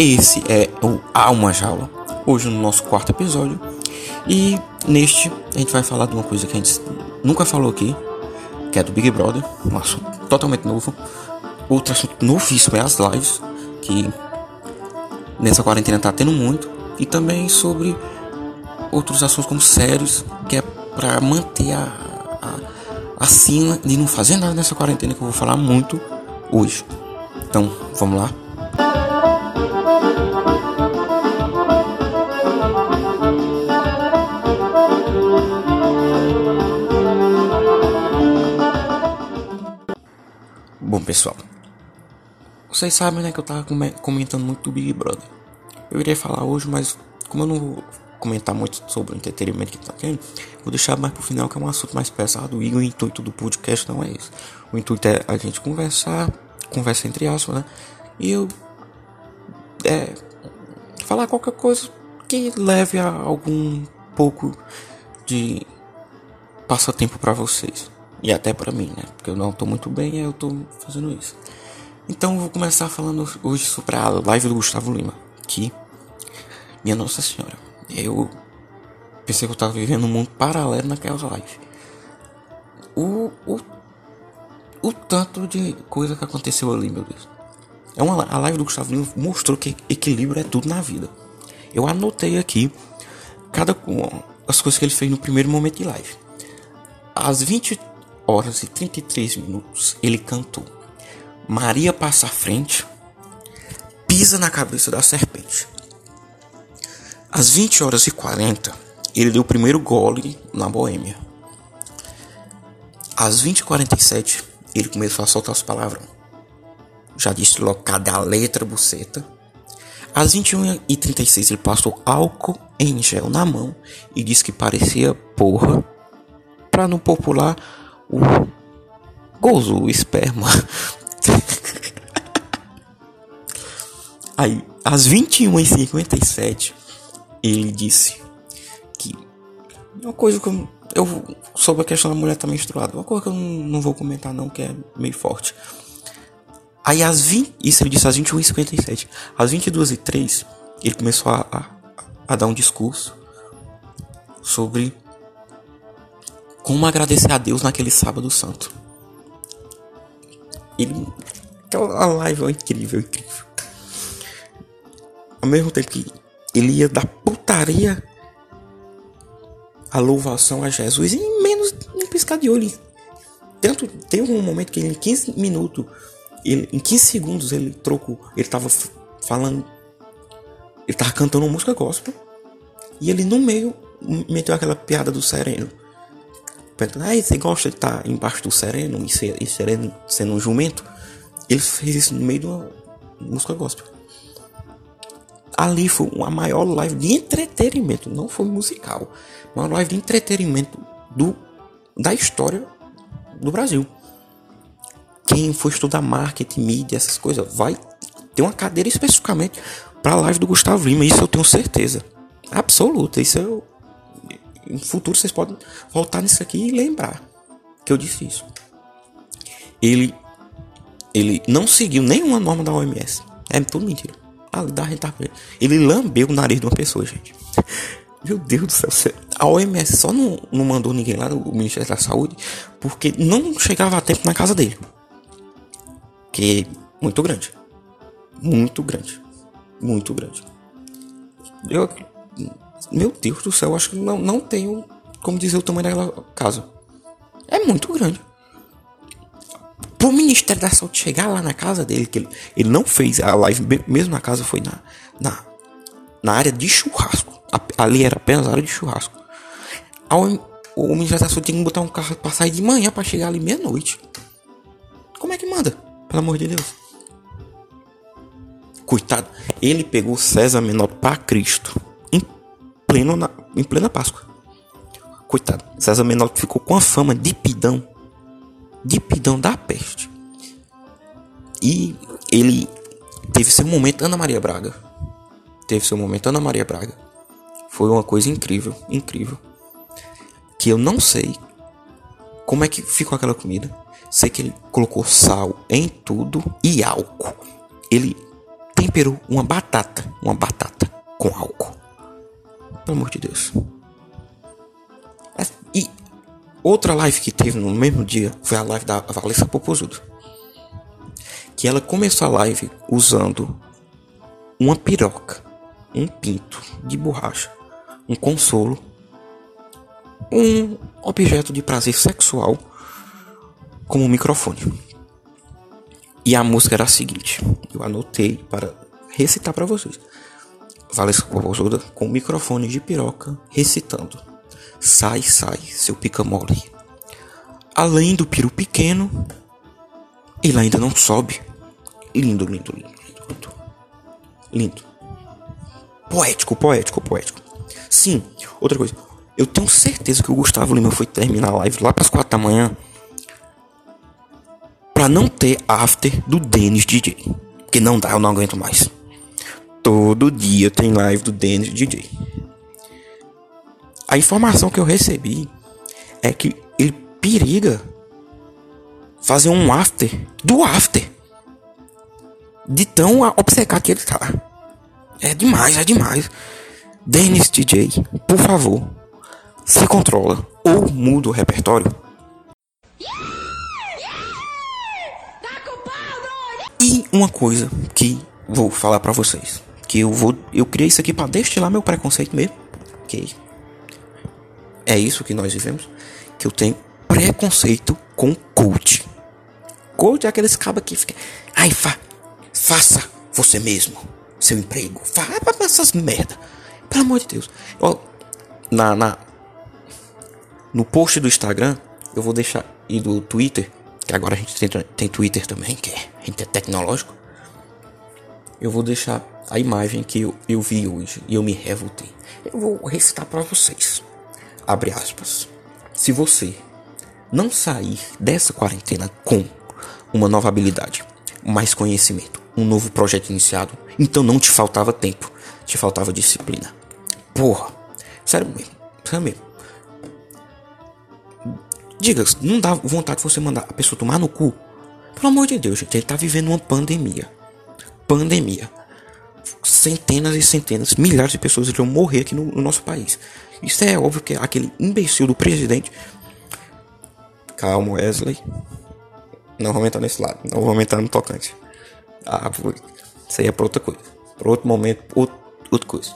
Esse é o Alma Jaula, hoje no nosso quarto episódio. E neste a gente vai falar de uma coisa que a gente nunca falou aqui, que é do Big Brother, um assunto totalmente novo. Outro assunto novíssimo é as lives, que nessa quarentena tá tendo muito. E também sobre outros assuntos como sérios, que é para manter a, a, acima de não fazer nada nessa quarentena que eu vou falar muito hoje. Então, vamos lá. Bom, pessoal, vocês sabem, né, que eu tava comentando muito do Big Brother. Eu iria falar hoje, mas como eu não vou comentar muito sobre o entretenimento que tá tendo, vou deixar mais pro final, que é um assunto mais pesado. E o intuito do podcast não é esse. O intuito é a gente conversar, conversa entre aspas, né? E eu é, falar qualquer coisa que leve a algum pouco de passatempo para vocês. E até para mim, né? Porque eu não tô muito bem e eu tô fazendo isso. Então eu vou começar falando hoje sobre a live do Gustavo Lima. Que, minha Nossa Senhora, eu pensei que eu tava vivendo um mundo paralelo naquela live. O, o, o tanto de coisa que aconteceu ali, meu Deus. É uma, a live do Gustavo Lima mostrou que equilíbrio é tudo na vida. Eu anotei aqui cada as coisas que ele fez no primeiro momento de live. Às 20 horas e 33 minutos, ele cantou Maria passa à frente, pisa na cabeça da serpente. Às 20 horas e 40, ele deu o primeiro gole na Boêmia. Às 20h47, ele começou a soltar os palavrões. Já disse logo cada letra buceta. Às 21h36, ele passou álcool em gel na mão e disse que parecia porra. Pra no popular, o gozo, o esperma Aí, às 21h57, ele disse que. Uma coisa que eu, eu. Sobre a questão da mulher estar tá menstruada. Uma coisa que eu não, não, vou comentar, não, que é meio forte. Aí, às 20. Isso ele disse às 21h57. Às 22h03, ele começou a, a, a dar um discurso sobre como agradecer a Deus naquele sábado santo. Ele. Aquela live é incrível, incrível ao mesmo tempo que ele ia dar putaria a louvação a Jesus em menos de um piscar de olho. Tanto tem um momento que ele, em 15 minutos, ele, em 15 segundos ele trocou, ele tava falando, ele tava cantando uma música gospel e ele no meio meteu aquela piada do sereno. Perguntando, ah, você gosta de estar embaixo do sereno e, ser, e sereno sendo um jumento? Ele fez isso no meio de uma música gospel ali foi a maior live de entretenimento, não foi musical, uma live de entretenimento do, da história do Brasil. Quem for estudar marketing, mídia, essas coisas, vai ter uma cadeira especificamente para a live do Gustavo Lima, isso eu tenho certeza absoluta. Isso eu, no futuro vocês podem voltar nisso aqui e lembrar que eu disse isso. Ele ele não seguiu nenhuma norma da OMS. É tudo mentira. Ah, dá Ele lambeu o nariz de uma pessoa, gente. Meu Deus do céu. A OMS só não, não mandou ninguém lá no Ministério da Saúde porque não chegava a tempo na casa dele. Que é muito grande. Muito grande. Muito grande. Eu, meu Deus do céu, acho que não, não tenho como dizer o tamanho daquela casa. É muito grande pro Ministério da Saúde chegar lá na casa dele, que ele, ele não fez a live, mesmo na casa, foi na, na, na área de churrasco. Ali era apenas a área de churrasco. Ao, o Ministério da Saúde tinha que botar um carro pra sair de manhã para chegar ali meia-noite. Como é que manda? Pelo amor de Deus. Coitado, ele pegou César Menor para Cristo pleno na, em plena Páscoa. Coitado, César Menor ficou com a fama de pidão de pidão da peste. E ele teve seu momento Ana Maria Braga. Teve seu momento Ana Maria Braga. Foi uma coisa incrível, incrível. Que eu não sei como é que ficou aquela comida. Sei que ele colocou sal em tudo e álcool. Ele temperou uma batata, uma batata com álcool. Pelo amor de Deus. E outra live que teve no mesmo dia foi a live da Valessa Popozuda. Que ela começou a live usando uma piroca, um pinto de borracha, um consolo, um objeto de prazer sexual como microfone. E a música era a seguinte: eu anotei para recitar para vocês. Valesca Popozuda com o microfone de piroca recitando: Sai, sai, seu pica mole. Além do piro pequeno, ele ainda não sobe. Lindo, lindo, lindo, lindo. Lindo. Poético, poético, poético. Sim, outra coisa. Eu tenho certeza que o Gustavo Lima foi terminar a live lá para as quatro da manhã para não ter after do Dennis DJ. Que não dá, eu não aguento mais. Todo dia tem live do Dennis DJ. A informação que eu recebi é que ele periga fazer um after do after. De tão obcecado que ele tá. É demais, é demais. Dennis DJ, por favor, se controla ou muda o repertório. E uma coisa que vou falar para vocês, que eu vou, eu criei isso aqui para destilar meu preconceito mesmo, que é isso que nós vivemos, que eu tenho preconceito com coach. Coach é aqueles cabos que fica, ai fa, faça você mesmo seu emprego, faça essas merda, pelo amor de Deus. Ó, na, na no post do Instagram eu vou deixar e do Twitter que agora a gente tem, tem Twitter também, que é, a gente é tecnológico. Eu vou deixar a imagem que eu, eu vi hoje e eu me revoltei. Eu vou recitar para vocês. Abre aspas. Se você não sair dessa quarentena com uma nova habilidade, mais conhecimento, um novo projeto iniciado, então não te faltava tempo, te faltava disciplina. Porra, sério mesmo, sério mesmo. Diga, não dá vontade de você mandar a pessoa tomar no cu? Pelo amor de Deus, gente, ele tá vivendo uma pandemia. Pandemia. Centenas e centenas, milhares de pessoas iriam morrer aqui no, no nosso país. Isso é óbvio que aquele imbecil do presidente. Calma, Wesley. Não vou aumentar nesse lado. Não vou aumentar no tocante. Ah, isso aí é pra outra coisa. Pra outro momento, outro, outra coisa.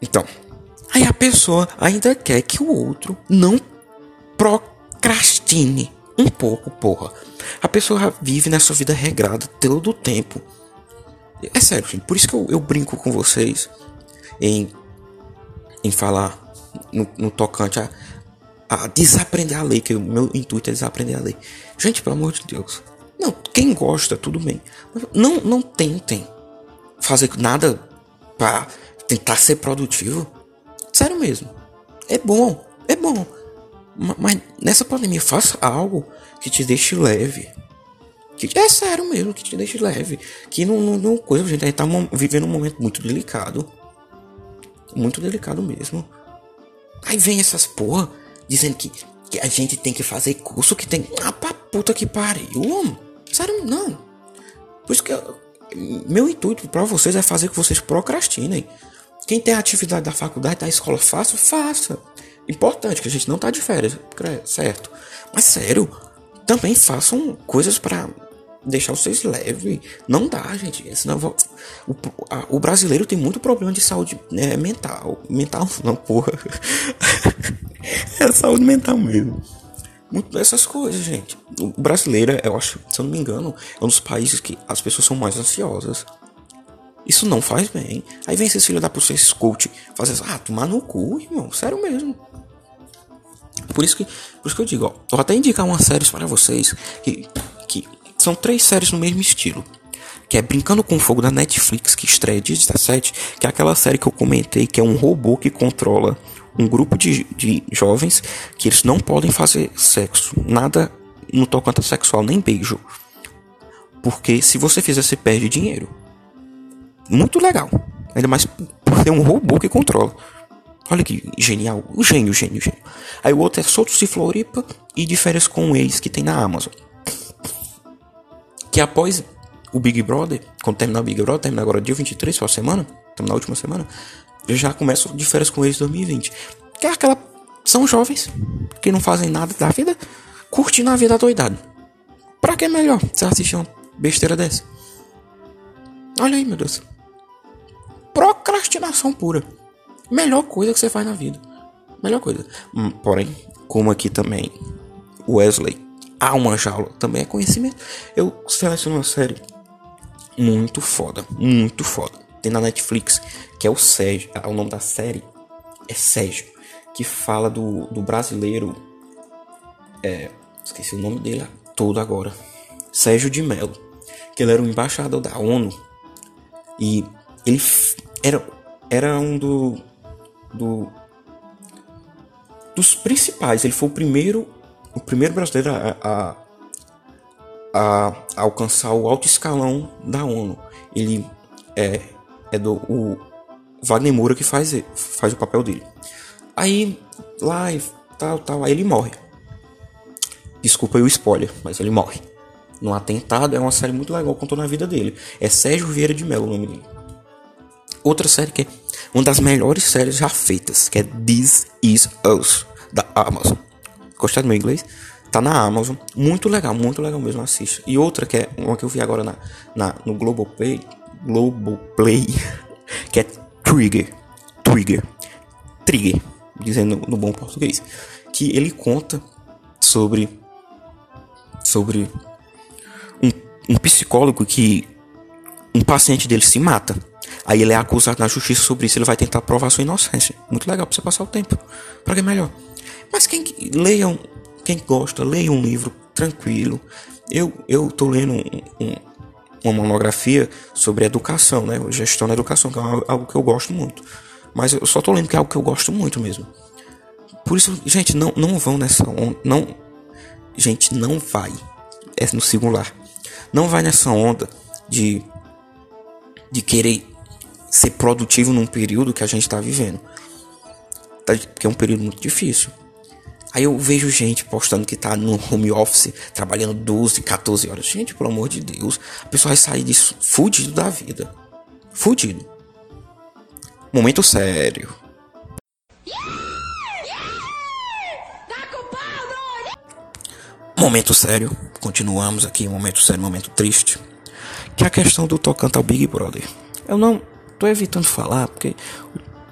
Então, aí a pessoa ainda quer que o outro não procrastine um pouco, porra. A pessoa vive nessa vida regrada todo o tempo. É sério, gente. Por isso que eu, eu brinco com vocês em, em falar no, no tocante a, a, desaprender a lei, que o meu intuito é desaprender a lei. Gente, pelo amor de Deus. Não, quem gosta, tudo bem. Não, não tentem fazer nada para tentar ser produtivo. Sério mesmo. É bom, é bom. Mas nessa pandemia, faça algo que te deixe leve. Que é sério mesmo, que te deixe leve. Que não, não, não coisa, a gente tá vivendo um momento muito delicado. Muito delicado mesmo. Aí vem essas porra dizendo que, que a gente tem que fazer curso que tem. Ah, pra puta que pariu, homem. Sério, não. Por isso que eu, meu intuito para vocês é fazer que vocês procrastinem. Quem tem atividade da faculdade, da escola, faça, faça. Importante, que a gente não tá de férias, certo? Mas sério, também façam coisas para deixar vocês leves. Não dá, gente. Senão vou... o, a, o brasileiro tem muito problema de saúde né, mental. Mental não, porra. é saúde mental mesmo. Muito dessas coisas, gente. O brasileiro, eu acho, se eu não me engano, é um dos países que as pessoas são mais ansiosas. Isso não faz bem. Aí vem esses filhos da puta, esses coach, fazer assim, ah, tomar no cu, irmão. Sério mesmo. Por isso que, por isso que eu digo, ó, vou até indicar umas séries para vocês que são três séries no mesmo estilo. Que é Brincando com Fogo da Netflix, que estreia dia 17, que é aquela série que eu comentei, que é um robô que controla um grupo de, de jovens que eles não podem fazer sexo, nada no tocante sexual, nem beijo. Porque se você fizer, você perde dinheiro. Muito legal. Ainda mais por ser um robô que controla. Olha que genial. O gênio, gênio, gênio. Aí o outro é Soltos e Floripa e de com o ex que tem na Amazon. Que após o Big Brother, quando terminar o Big Brother, terminar agora dia 23, só a semana, terminar a última semana, já começo de férias com eles em 2020. Que é aquela. São jovens que não fazem nada da vida, curtindo a vida doidado. Pra que é melhor você assistir uma besteira dessa? Olha aí, meu Deus. Procrastinação pura. Melhor coisa que você faz na vida. Melhor coisa. Hum, porém, como aqui também Wesley há uma jaula, também é conhecimento. Eu seleciono uma série muito foda, muito foda. Tem na Netflix, que é o Sérgio. Ah, o nome da série é Sérgio, que fala do, do brasileiro. É, esqueci o nome dele todo agora. Sérgio de Mello. Que ele era um embaixador da ONU. E ele era, era um do, do dos principais. Ele foi o primeiro, o primeiro brasileiro a, a, a alcançar o alto escalão da ONU. Ele é, é do o Wagner Moura que faz, faz o papel dele. Aí lá e tal, tal, aí ele morre. Desculpa aí o spoiler, mas ele morre. No atentado é uma série muito legal, contou na vida dele. É Sérgio Vieira de Mello o nome dele. Outra série que é uma das melhores séries já feitas, que é This Is Us, da Amazon. Gostou do meu inglês? Tá na Amazon. Muito legal, muito legal mesmo, assista. E outra que é uma que eu vi agora na, na, no Globoplay, Globoplay, que é Trigger. Trigger. Trigger, dizendo no, no bom português. Que ele conta sobre sobre um, um psicólogo que um paciente dele se mata. Aí ele é acusado na justiça sobre isso, ele vai tentar provar sua inocência. Muito legal pra você passar o tempo. Pra que é melhor? Mas quem leiam, quem gosta, leia um livro tranquilo. Eu eu tô lendo um, um, uma monografia sobre educação, né? Gestão da educação, que é algo que eu gosto muito. Mas eu só tô lendo que é algo que eu gosto muito mesmo. Por isso, gente, não, não vão nessa onda. Não, gente, não vai. É no singular. Não vai nessa onda de, de querer ser produtivo num período que a gente está vivendo. Tá, porque é um período muito difícil. Aí eu vejo gente postando que tá no home office, trabalhando 12, 14 horas. Gente, pelo amor de Deus, a pessoa vai sair disso fudido da vida. Fudido. Momento sério. Momento sério. Continuamos aqui, momento sério, momento triste. Que é a questão do tocante ao Big Brother. Eu não tô evitando falar, porque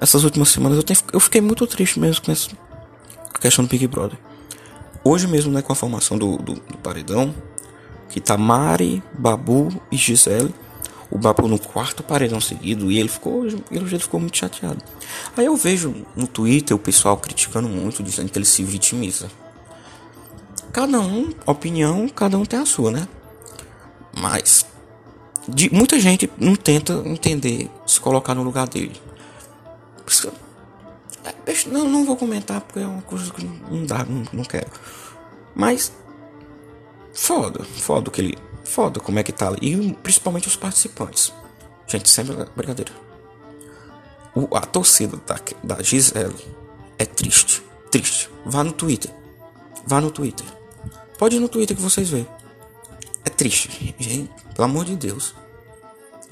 essas últimas semanas eu, tenho, eu fiquei muito triste mesmo com essa questão do Big Brother. Hoje mesmo, né, com a formação do, do, do paredão, que tá Mari, Babu e Gisele. O Babu no quarto paredão seguido e ele ficou, ele ficou muito chateado. Aí eu vejo no Twitter o pessoal criticando muito, dizendo que ele se vitimiza. Cada um, opinião, cada um tem a sua, né? Mas de, muita gente não tenta entender, se colocar no lugar dele. É, não, não vou comentar porque é uma coisa que não dá, não, não quero. Mas foda, foda que ele, foda como é que tá e principalmente os participantes. Gente, sempre brincadeira. O, a torcida da, da Gisele é triste, triste. Vá no Twitter, vá no Twitter. Pode ir no Twitter que vocês vê. É triste, gente. Pelo amor de Deus.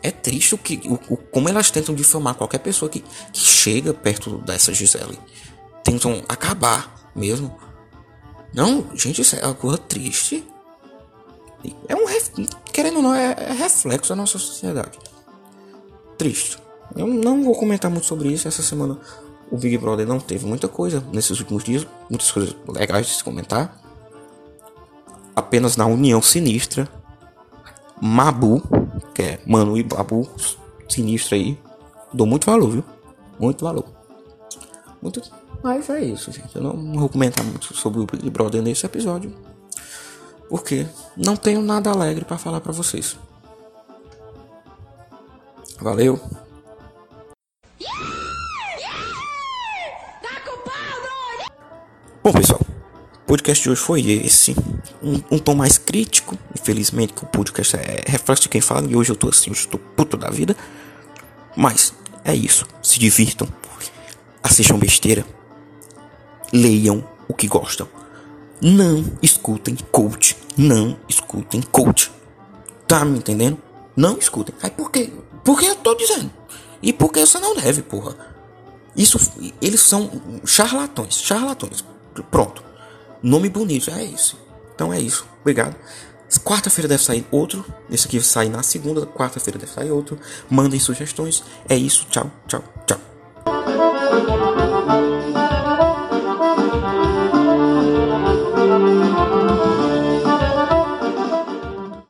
É triste o que, o, o, como elas tentam difamar qualquer pessoa que, que chega perto dessa Gisele. Tentam acabar mesmo. Não, gente, isso é uma coisa triste. É um. Querendo ou não, é, é reflexo da nossa sociedade. Triste. Eu não vou comentar muito sobre isso. Essa semana o Big Brother não teve muita coisa nesses últimos dias. Muitas coisas legais de se comentar apenas na união sinistra. Mabu, que é Mano e Babu, sinistro aí. Dou muito valor, viu? Muito valor. Muito. Mas é isso, gente. Eu não vou comentar muito sobre o Big Brother nesse episódio. Porque não tenho nada alegre para falar para vocês. Valeu. Bom, pessoal, o podcast de hoje foi esse. Um, um, tom mais crítico. Infelizmente, que o podcast é reflexo de quem fala. E hoje eu tô assim, eu estou puto da vida. Mas é isso. Se divirtam. Assistam besteira. Leiam o que gostam. Não escutem coach. Não escutem coach. Tá me entendendo? Não escutem. Aí por quê? Porque eu tô dizendo. E porque você não deve, porra. Isso, eles são charlatões, charlatões. Pronto. Nome bonito, é esse. Então é isso. Obrigado. Quarta-feira deve sair outro. Esse aqui sai na segunda. Quarta-feira deve sair outro. Mandem sugestões. É isso. Tchau, tchau, tchau.